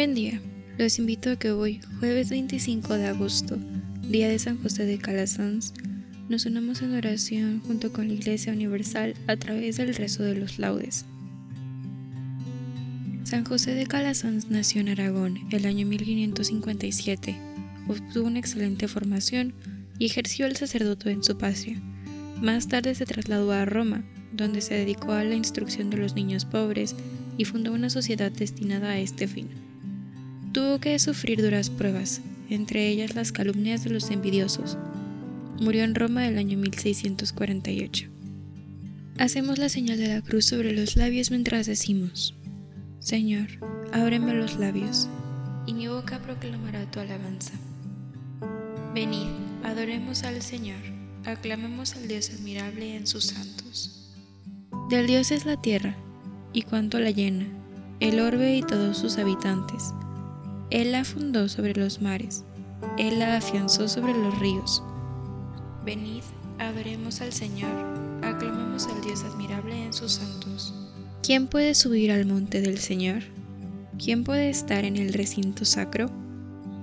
Buen día, los invito a que hoy, jueves 25 de agosto, día de San José de Calasanz, nos unamos en oración junto con la Iglesia Universal a través del rezo de los laudes. San José de Calasanz nació en Aragón el año 1557, obtuvo una excelente formación y ejerció el sacerdote en su patria. Más tarde se trasladó a Roma, donde se dedicó a la instrucción de los niños pobres y fundó una sociedad destinada a este fin. Tuvo que sufrir duras pruebas, entre ellas las calumnias de los envidiosos. Murió en Roma el año 1648. Hacemos la señal de la cruz sobre los labios mientras decimos, Señor, ábreme los labios, y mi boca proclamará tu alabanza. Venid, adoremos al Señor, aclamemos al Dios admirable en sus santos. Del Dios es la tierra, y cuanto la llena, el orbe y todos sus habitantes él la fundó sobre los mares, Él la afianzó sobre los ríos. Venid, adoremos al Señor, aclamemos al Dios admirable en sus santos. ¿Quién puede subir al monte del Señor? ¿Quién puede estar en el recinto sacro?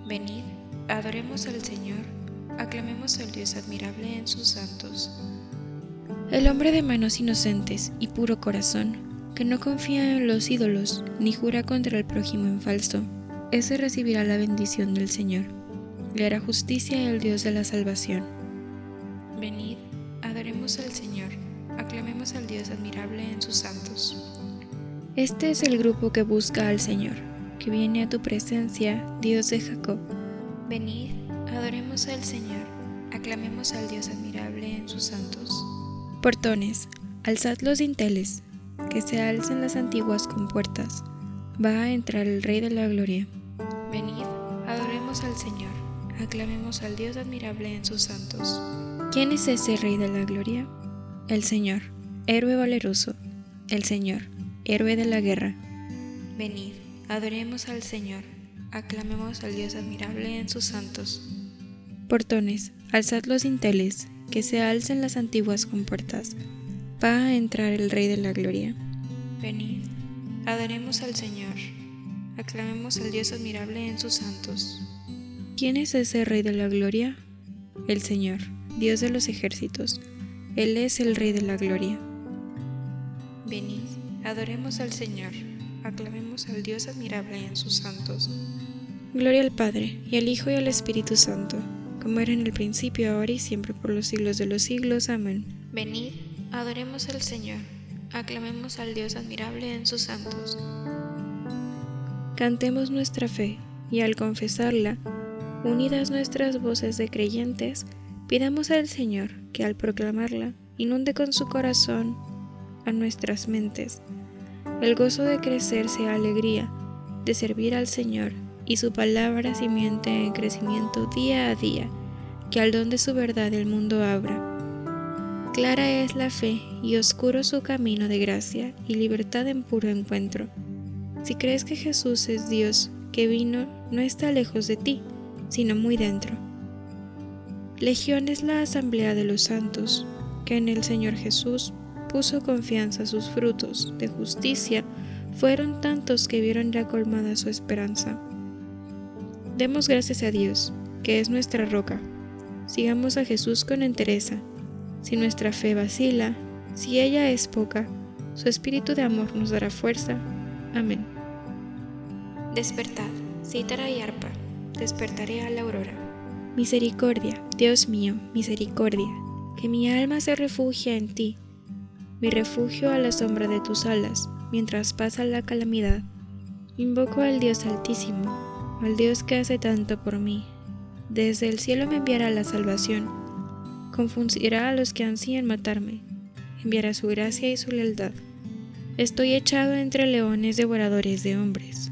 Venid, adoremos al Señor, aclamemos al Dios admirable en sus santos. El hombre de manos inocentes y puro corazón, que no confía en los ídolos ni jura contra el prójimo en falso, ese recibirá la bendición del Señor. Le hará justicia el Dios de la salvación. Venid, adoremos al Señor, aclamemos al Dios admirable en sus santos. Este es el grupo que busca al Señor, que viene a tu presencia, Dios de Jacob. Venid, adoremos al Señor, aclamemos al Dios admirable en sus santos. Portones, alzad los dinteles, que se alcen las antiguas compuertas va a entrar el Rey de la Gloria. Venid, adoremos al Señor, aclamemos al Dios admirable en sus santos. ¿Quién es ese Rey de la Gloria? El Señor, héroe valeroso, el Señor, héroe de la guerra. Venid, adoremos al Señor, aclamemos al Dios admirable en sus santos. Portones, alzad los dinteles, que se alcen las antiguas compuertas. Va a entrar el Rey de la Gloria. Venid, Adoremos al Señor, aclamemos al Dios admirable en sus santos. ¿Quién es ese Rey de la Gloria? El Señor, Dios de los ejércitos. Él es el Rey de la Gloria. Venid, adoremos al Señor, aclamemos al Dios admirable en sus santos. Gloria al Padre, y al Hijo y al Espíritu Santo, como era en el principio, ahora y siempre, por los siglos de los siglos. Amén. Venid, adoremos al Señor aclamemos al Dios admirable en sus santos. Cantemos nuestra fe y al confesarla, unidas nuestras voces de creyentes, pidamos al Señor que al proclamarla inunde con su corazón a nuestras mentes el gozo de crecer sea alegría, de servir al Señor y su palabra simiente en crecimiento día a día, que al don de su verdad el mundo abra Clara es la fe y oscuro su camino de gracia y libertad en puro encuentro. Si crees que Jesús es Dios, que vino, no está lejos de ti. sino muy dentro. Legión es la asamblea de los santos, que en el Señor Jesús puso confianza sus frutos de justicia, fueron tantos que vieron ya colmada su esperanza. Demos gracias a Dios, que es nuestra roca. Sigamos a Jesús con entereza. Si nuestra fe vacila, si ella es poca, su espíritu de amor nos dará fuerza. Amén. Despertad, cítara y arpa, despertaré a la aurora. Misericordia, Dios mío, misericordia, que mi alma se refugia en ti, mi refugio a la sombra de tus alas, mientras pasa la calamidad. Invoco al Dios Altísimo, al Dios que hace tanto por mí. Desde el cielo me enviará la salvación, confundirá a los que ansían matarme, enviará su gracia y su lealtad. Estoy echado entre leones devoradores de hombres,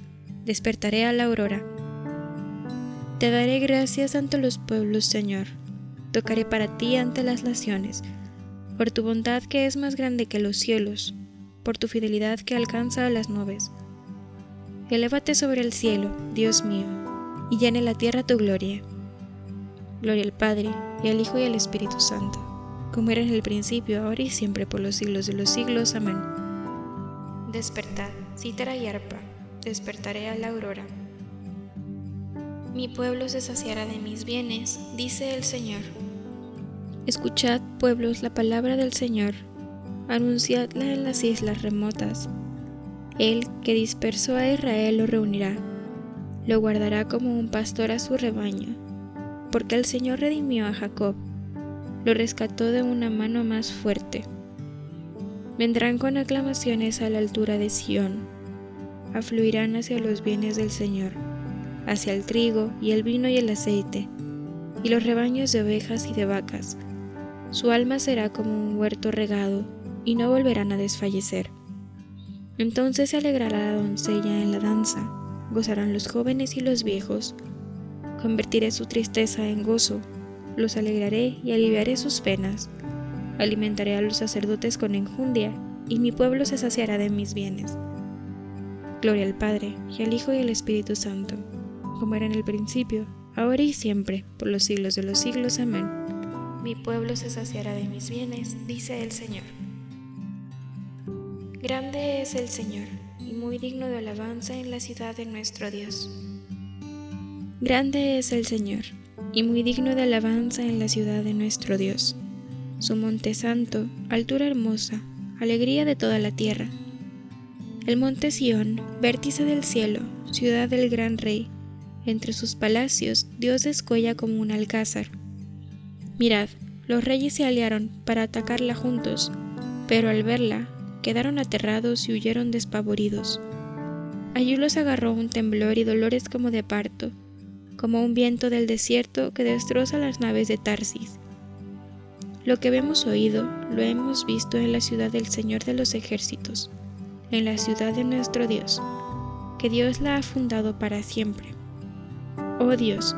despertaré a la aurora. Te daré gracias ante los pueblos, Señor, tocaré para ti ante las naciones, por tu bondad que es más grande que los cielos, por tu fidelidad que alcanza a las nubes. Elévate sobre el cielo, Dios mío, y llene la tierra tu gloria. Gloria al Padre, y al Hijo y al Espíritu Santo, como era en el principio, ahora y siempre, por los siglos de los siglos. Amén. Despertad, cítara y arpa, despertaré a la aurora. Mi pueblo se saciará de mis bienes, dice el Señor. Escuchad, pueblos, la palabra del Señor, anunciadla en las islas remotas. Él que dispersó a Israel lo reunirá, lo guardará como un pastor a su rebaño, porque el Señor redimió a Jacob, lo rescató de una mano más fuerte. Vendrán con aclamaciones a la altura de Sión, afluirán hacia los bienes del Señor, hacia el trigo y el vino y el aceite, y los rebaños de ovejas y de vacas. Su alma será como un huerto regado, y no volverán a desfallecer. Entonces se alegrará la doncella en la danza, gozarán los jóvenes y los viejos. Convertiré su tristeza en gozo, los alegraré y aliviaré sus penas alimentaré a los sacerdotes con enjundia, y mi pueblo se saciará de mis bienes. Gloria al Padre, y al Hijo y al Espíritu Santo, como era en el principio, ahora y siempre, por los siglos de los siglos. Amén. Mi pueblo se saciará de mis bienes, dice el Señor. Grande es el Señor, y muy digno de alabanza en la ciudad de nuestro Dios. Grande es el Señor, y muy digno de alabanza en la ciudad de nuestro Dios su monte santo, altura hermosa, alegría de toda la tierra. El monte Sión, vértice del cielo, ciudad del gran rey, entre sus palacios Dios descuella como un alcázar. Mirad, los reyes se aliaron para atacarla juntos, pero al verla quedaron aterrados y huyeron despavoridos. Allí los agarró un temblor y dolores como de parto, como un viento del desierto que destroza las naves de Tarsis. Lo que hemos oído lo hemos visto en la ciudad del Señor de los ejércitos, en la ciudad de nuestro Dios, que Dios la ha fundado para siempre. Oh Dios,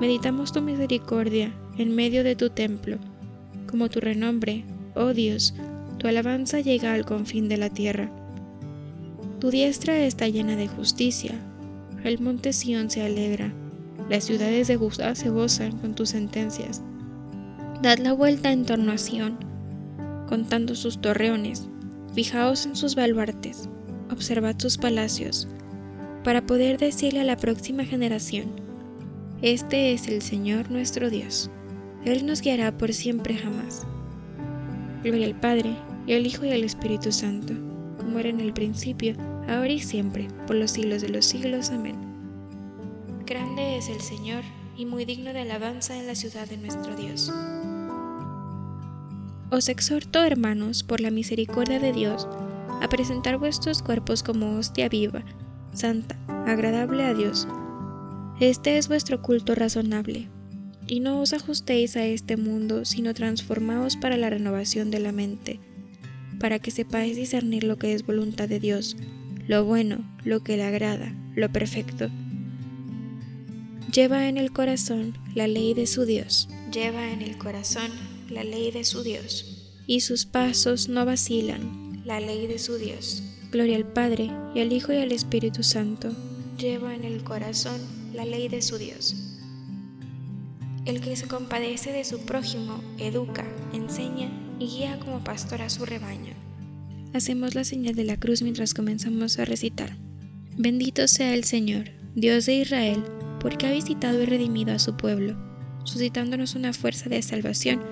meditamos tu misericordia en medio de tu templo, como tu renombre, oh Dios, tu alabanza llega al confín de la tierra. Tu diestra está llena de justicia, el monte Sión se alegra, las ciudades de Judá se gozan con tus sentencias Dad la vuelta en torno a Sion, contando sus torreones, fijaos en sus baluartes, observad sus palacios, para poder decirle a la próxima generación, Este es el Señor nuestro Dios, Él nos guiará por siempre jamás. Gloria al Padre, y al Hijo y al Espíritu Santo, como era en el principio, ahora y siempre, por los siglos de los siglos. Amén. Grande es el Señor, y muy digno de alabanza en la ciudad de nuestro Dios. Os exhorto, hermanos, por la misericordia de Dios, a presentar vuestros cuerpos como hostia viva, santa, agradable a Dios. Este es vuestro culto razonable. Y no os ajustéis a este mundo, sino transformaos para la renovación de la mente, para que sepáis discernir lo que es voluntad de Dios, lo bueno, lo que le agrada, lo perfecto. Lleva en el corazón la ley de su Dios. Lleva en el corazón la ley de su Dios. Y sus pasos no vacilan. La ley de su Dios. Gloria al Padre, y al Hijo y al Espíritu Santo. Lleva en el corazón la ley de su Dios. El que se compadece de su prójimo, educa, enseña y guía como pastor a su rebaño. Hacemos la señal de la cruz mientras comenzamos a recitar. Bendito sea el Señor, Dios de Israel, porque ha visitado y redimido a su pueblo, suscitándonos una fuerza de salvación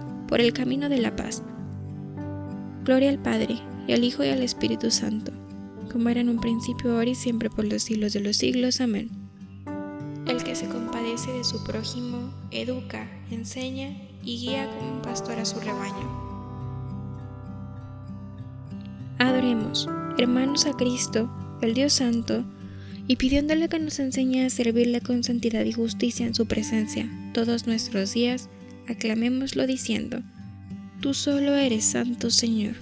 por el camino de la paz. Gloria al Padre, y al Hijo y al Espíritu Santo, como era en un principio, ahora y siempre, por los siglos de los siglos. Amén. El que se compadece de su prójimo, educa, enseña y guía como un pastor a su rebaño. Adoremos, hermanos, a Cristo, el Dios Santo, y pidiéndole que nos enseñe a servirle con santidad y justicia en su presencia todos nuestros días, aclamémoslo diciendo, Tú solo eres santo, Señor.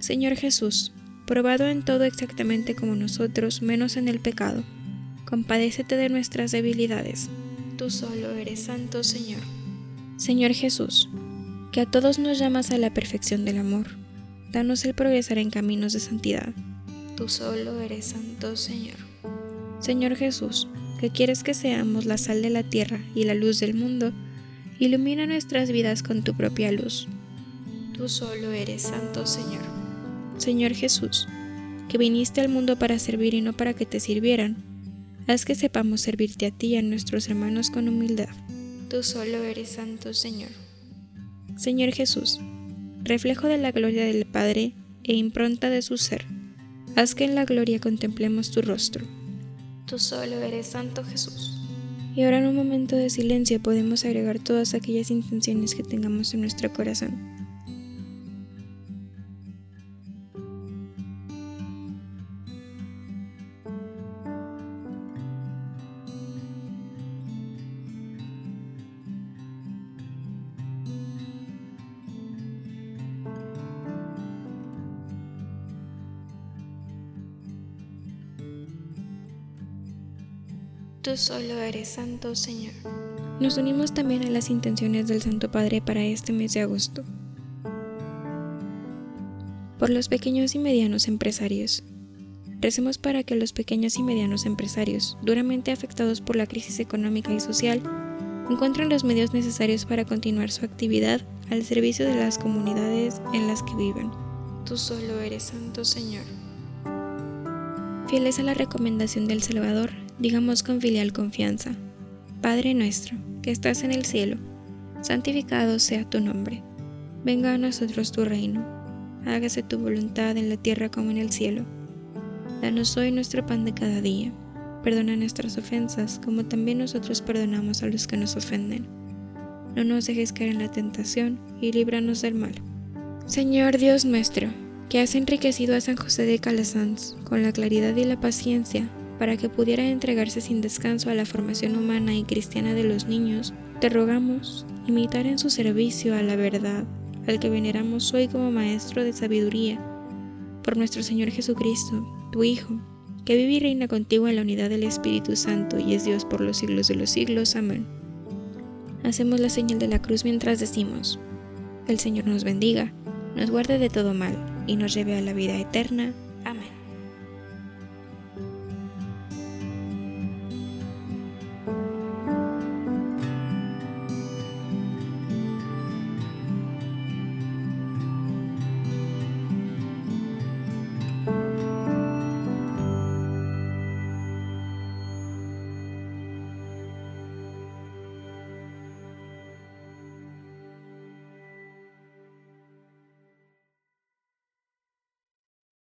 Señor Jesús, probado en todo exactamente como nosotros, menos en el pecado, compadécete de nuestras debilidades. Tú solo eres santo, Señor. Señor Jesús, que a todos nos llamas a la perfección del amor Danos el progresar en caminos de santidad. Tú solo eres santo, Señor. Señor Jesús, que quieres que seamos la sal de la tierra y la luz del mundo, ilumina nuestras vidas con tu propia luz. Tú solo eres santo, Señor. Señor Jesús, que viniste al mundo para servir y no para que te sirvieran, haz que sepamos servirte a ti y a nuestros hermanos con humildad. Tú solo eres santo, Señor. Señor Jesús, reflejo de la gloria del Padre e impronta de su ser. Haz que en la gloria contemplemos tu rostro. Tú solo eres Santo Jesús. Y ahora en un momento de silencio podemos agregar todas aquellas intenciones que tengamos en nuestro corazón. Tú solo eres santo, Señor. Nos unimos también a las intenciones del Santo Padre para este mes de agosto. Por los pequeños y medianos empresarios. Recemos para que los pequeños y medianos empresarios, duramente afectados por la crisis económica y social, encuentren los medios necesarios para continuar su actividad al servicio de las comunidades en las que viven. Tú solo eres santo, Señor. Fieles a la recomendación del Salvador, digamos con filial confianza, Padre nuestro, que estás en el cielo, santificado sea tu nombre, venga a nosotros tu reino, hágase tu voluntad en la tierra como en el cielo. Danos hoy nuestro pan de cada día, perdona nuestras ofensas como también nosotros perdonamos a los que nos ofenden. No nos dejes caer en la tentación y líbranos del mal. Señor Dios nuestro, que has enriquecido a San José de Calasanz con la claridad y la paciencia para que pudiera entregarse sin descanso a la formación humana y cristiana de los niños, te rogamos imitar en su servicio a la verdad, al que veneramos hoy como Maestro de Sabiduría, por nuestro Señor Jesucristo, tu Hijo, que vive y reina contigo en la unidad del Espíritu Santo y es Dios por los siglos de los siglos. Amén. hacemos la señal de la cruz mientras decimos, el Señor nos bendiga, nos guarde de todo mal y nos lleve a la vida eterna.